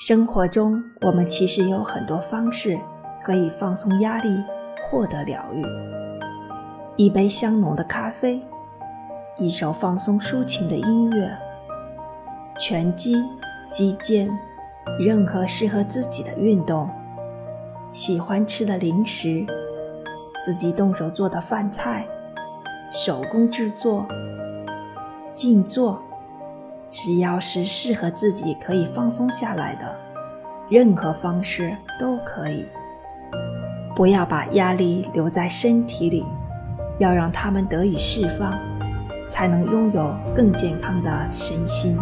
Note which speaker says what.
Speaker 1: 生活中，我们其实有很多方式可以放松压力、获得疗愈。一杯香浓的咖啡，一首放松抒情的音乐，拳击、击剑，任何适合自己的运动，喜欢吃的零食，自己动手做的饭菜，手工制作，静坐。只要是适合自己可以放松下来的，任何方式都可以。不要把压力留在身体里，要让它们得以释放，才能拥有更健康的身心。